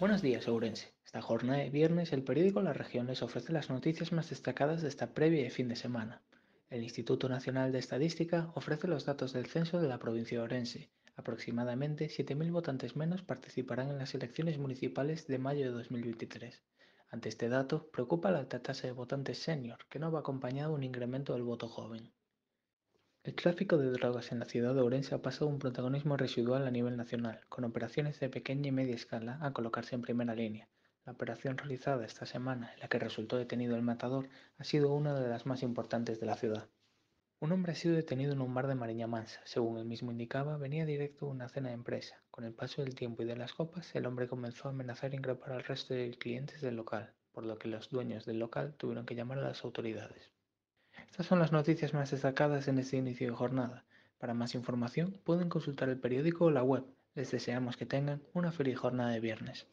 Buenos días, Ourense. Esta jornada de viernes, el periódico La Región les ofrece las noticias más destacadas de esta previa de fin de semana. El Instituto Nacional de Estadística ofrece los datos del censo de la provincia de Orense. Aproximadamente 7.000 votantes menos participarán en las elecciones municipales de mayo de 2023. Ante este dato, preocupa la alta tasa de votantes senior, que no va acompañado de un incremento del voto joven. El tráfico de drogas en la ciudad de Ourense ha pasado un protagonismo residual a nivel nacional, con operaciones de pequeña y media escala a colocarse en primera línea. La operación realizada esta semana, en la que resultó detenido el matador, ha sido una de las más importantes de la ciudad. Un hombre ha sido detenido en un bar de Mariña Mansa. Según él mismo indicaba, venía directo a una cena de empresa. Con el paso del tiempo y de las copas, el hombre comenzó a amenazar e increpar al resto de clientes del local, por lo que los dueños del local tuvieron que llamar a las autoridades. Estas son las noticias más destacadas en este inicio de jornada. Para más información pueden consultar el periódico o la web. Les deseamos que tengan una feliz jornada de viernes.